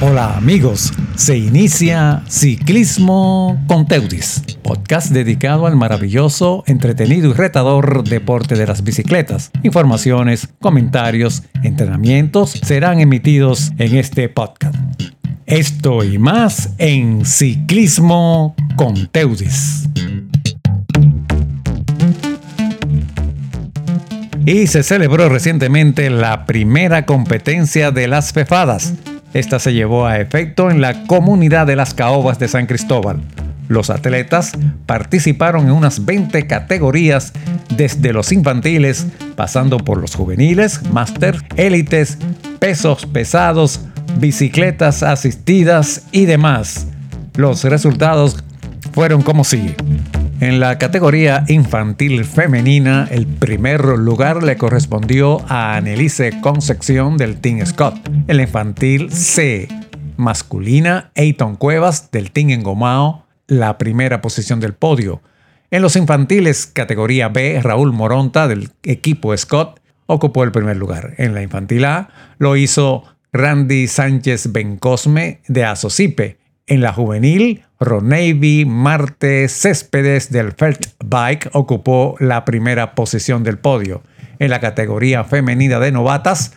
Hola amigos, se inicia Ciclismo con Teudis, podcast dedicado al maravilloso, entretenido y retador deporte de las bicicletas. Informaciones, comentarios, entrenamientos serán emitidos en este podcast. Esto y más en Ciclismo con Teudis. Y se celebró recientemente la primera competencia de las fefadas esta se llevó a efecto en la comunidad de las Caobas de San Cristóbal. Los atletas participaron en unas 20 categorías, desde los infantiles, pasando por los juveniles, máster, élites, pesos pesados, bicicletas asistidas y demás. Los resultados fueron como sigue. En la categoría infantil femenina, el primer lugar le correspondió a Annelise Concepción del Team Scott. En la infantil C masculina, Eiton Cuevas del Team Engomao, la primera posición del podio. En los infantiles categoría B, Raúl Moronta del equipo Scott ocupó el primer lugar. En la infantil A lo hizo Randy Sánchez Bencosme de Asocipe. En la juvenil, Ronevi Marte Céspedes del Felt Bike ocupó la primera posición del podio. En la categoría femenina de novatas,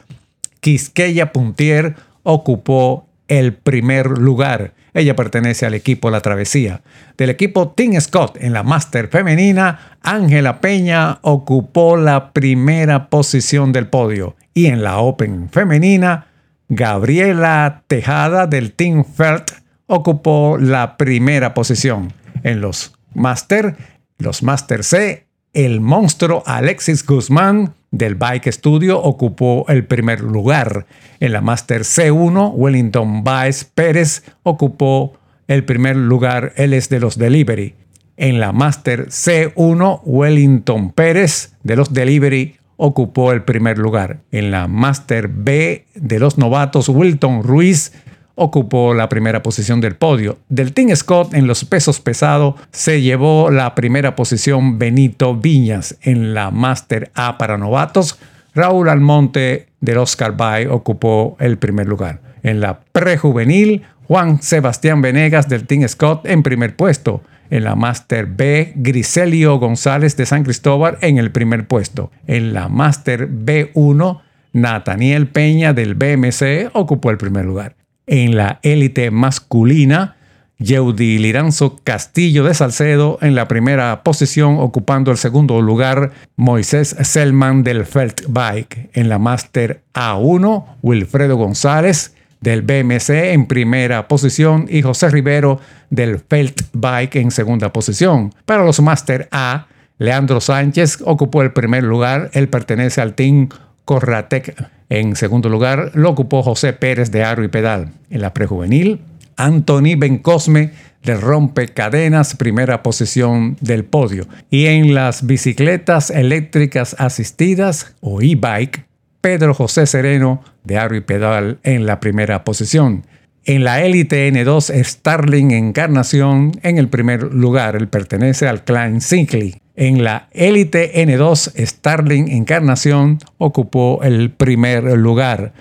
Quisqueya Puntier ocupó el primer lugar. Ella pertenece al equipo La Travesía. Del equipo Team Scott en la Master femenina, Ángela Peña ocupó la primera posición del podio. Y en la Open femenina, Gabriela Tejada del Team Felt ocupó la primera posición. En los Master, los Master C, el monstruo Alexis Guzmán del Bike Studio ocupó el primer lugar. En la Master C1, Wellington Baez Pérez ocupó el primer lugar. Él es de los Delivery. En la Master C1, Wellington Pérez de los Delivery ocupó el primer lugar. En la Master B de los novatos, Wilton Ruiz ocupó la primera posición del podio. Del Team Scott en los pesos pesados se llevó la primera posición Benito Viñas en la Master A para novatos. Raúl Almonte del Oscar Bay ocupó el primer lugar. En la prejuvenil, Juan Sebastián Venegas del Team Scott en primer puesto. En la Master B, Griselio González de San Cristóbal en el primer puesto. En la Master B1, Nathaniel Peña del BMC ocupó el primer lugar en la élite masculina. Yeudi Liranzo Castillo de Salcedo en la primera posición, ocupando el segundo lugar Moisés Selman del Felt Bike. En la Master A1, Wilfredo González del BMC en primera posición y José Rivero del Felt Bike en segunda posición. Para los Master A, Leandro Sánchez ocupó el primer lugar. Él pertenece al Team Corratec en segundo lugar lo ocupó José Pérez de Aro y Pedal. En la prejuvenil, Anthony Bencosme de Rompe Cadenas, primera posición del podio. Y en las bicicletas eléctricas asistidas o e-bike, Pedro José Sereno de Aro y Pedal en la primera posición. En la élite N2, Starling Encarnación en el primer lugar. Él pertenece al clan Sinclair. En la élite N2, Starling Encarnación ocupó el primer lugar.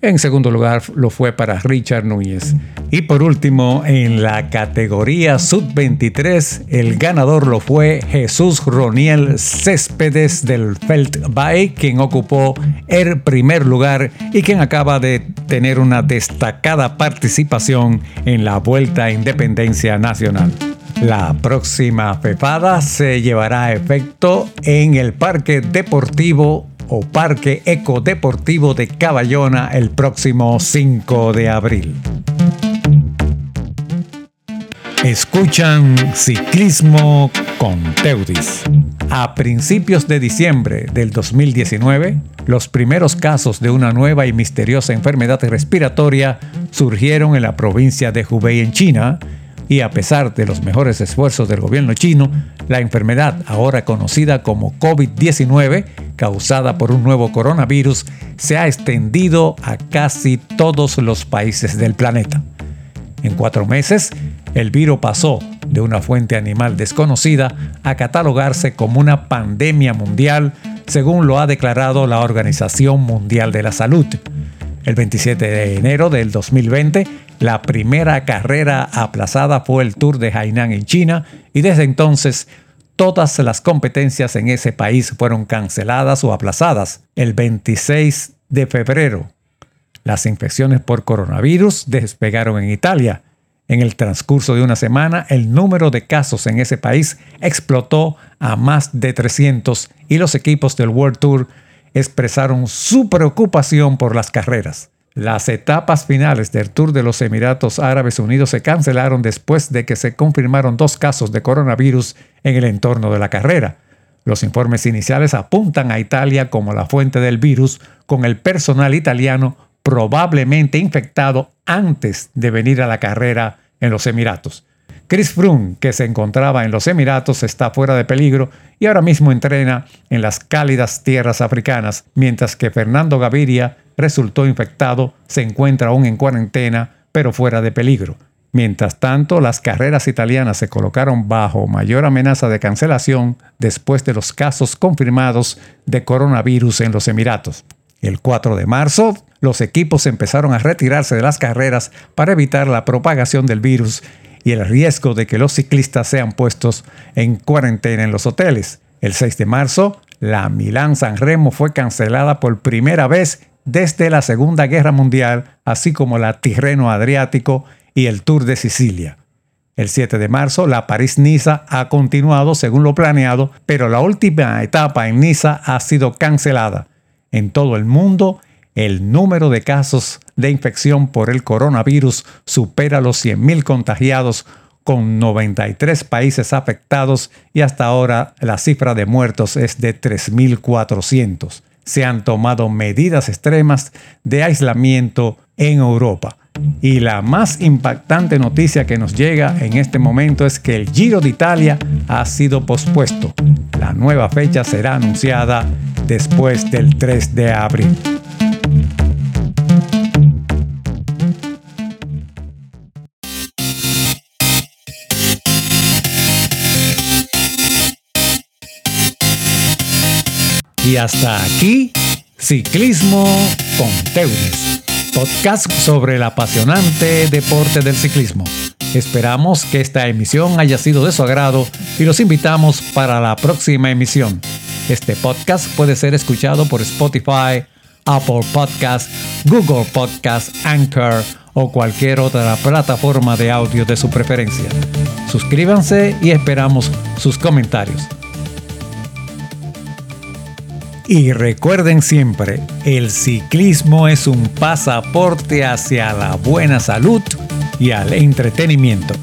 En segundo lugar lo fue para Richard Núñez. Y por último, en la categoría Sub-23, el ganador lo fue Jesús Roniel Céspedes del Bay, quien ocupó el primer lugar y quien acaba de tener una destacada participación en la Vuelta a Independencia Nacional. La próxima FEFADA se llevará a efecto en el Parque Deportivo o Parque Ecodeportivo de Caballona el próximo 5 de abril. Escuchan Ciclismo con Teudis. A principios de diciembre del 2019, los primeros casos de una nueva y misteriosa enfermedad respiratoria surgieron en la provincia de Hubei en China y a pesar de los mejores esfuerzos del gobierno chino, la enfermedad, ahora conocida como COVID-19, causada por un nuevo coronavirus, se ha extendido a casi todos los países del planeta. En cuatro meses, el virus pasó de una fuente animal desconocida a catalogarse como una pandemia mundial, según lo ha declarado la Organización Mundial de la Salud. El 27 de enero del 2020, La primera carrera aplazada fue el Tour de Hainan en China y desde entonces todas las competencias en ese país fueron canceladas o aplazadas. El 26 de febrero, las infecciones por coronavirus despegaron en Italia. En el transcurso de una semana, el número de casos en ese país explotó a más de 300 y los equipos del World Tour expresaron su preocupación por las carreras. Las etapas finales del Tour de los Emiratos Árabes Unidos se cancelaron después de que se confirmaron dos casos de coronavirus en el entorno de la carrera. Los informes iniciales apuntan a Italia como la fuente del virus, con el personal italiano probablemente infectado antes de venir a la carrera en los Emiratos. Chris Froome, que se encontraba en los Emiratos, está fuera de peligro y ahora mismo entrena en las cálidas tierras africanas, mientras que Fernando Gaviria resultó infectado, se encuentra aún en cuarentena, pero fuera de peligro. Mientras tanto, las carreras italianas se colocaron bajo mayor amenaza de cancelación después de los casos confirmados de coronavirus en los Emiratos. El 4 de marzo, los equipos empezaron a retirarse de las carreras para evitar la propagación del virus y el riesgo de que los ciclistas sean puestos en cuarentena en los hoteles. El 6 de marzo, la Milán San Remo fue cancelada por primera vez desde la Segunda Guerra Mundial, así como la Tirreno Adriático y el Tour de Sicilia. El 7 de marzo, la París-Niza ha continuado según lo planeado, pero la última etapa en Niza ha sido cancelada. En todo el mundo, el número de casos de infección por el coronavirus supera los 100.000 contagiados, con 93 países afectados y hasta ahora la cifra de muertos es de 3.400 se han tomado medidas extremas de aislamiento en Europa. Y la más impactante noticia que nos llega en este momento es que el Giro de Italia ha sido pospuesto. La nueva fecha será anunciada después del 3 de abril. Y hasta aquí, Ciclismo con Teudes, podcast sobre el apasionante deporte del ciclismo. Esperamos que esta emisión haya sido de su agrado y los invitamos para la próxima emisión. Este podcast puede ser escuchado por Spotify, Apple Podcast, Google Podcast, Anchor o cualquier otra plataforma de audio de su preferencia. Suscríbanse y esperamos sus comentarios. Y recuerden siempre, el ciclismo es un pasaporte hacia la buena salud y al entretenimiento.